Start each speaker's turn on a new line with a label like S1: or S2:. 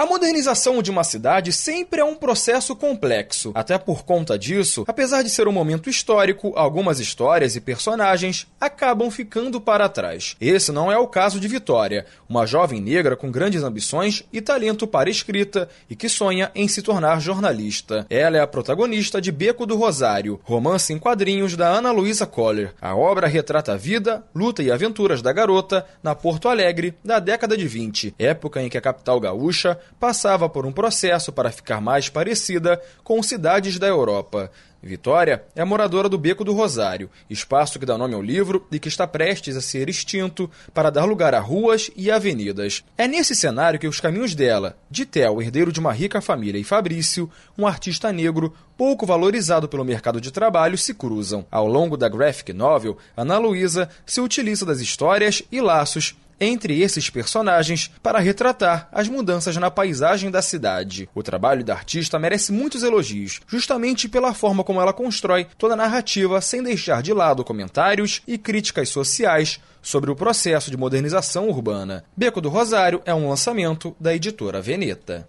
S1: A modernização de uma cidade sempre é um processo complexo. Até por conta disso, apesar de ser um momento histórico, algumas histórias e personagens acabam ficando para trás. Esse não é o caso de Vitória, uma jovem negra com grandes ambições e talento para escrita e que sonha em se tornar jornalista. Ela é a protagonista de Beco do Rosário, romance em quadrinhos da Ana Luísa Coller. A obra retrata a vida, luta e aventuras da garota na Porto Alegre da década de 20, época em que a capital gaúcha passava por um processo para ficar mais parecida com cidades da Europa. Vitória é moradora do Beco do Rosário, espaço que dá nome ao livro e que está prestes a ser extinto para dar lugar a ruas e avenidas. É nesse cenário que os caminhos dela, de Theo, herdeiro de uma rica família, e Fabrício, um artista negro pouco valorizado pelo mercado de trabalho, se cruzam. Ao longo da graphic novel, Ana Luísa se utiliza das histórias e laços entre esses personagens para retratar as mudanças na paisagem da cidade. O trabalho da artista merece muitos elogios, justamente pela forma como ela constrói toda a narrativa sem deixar de lado comentários e críticas sociais sobre o processo de modernização urbana. Beco do Rosário é um lançamento da editora Veneta.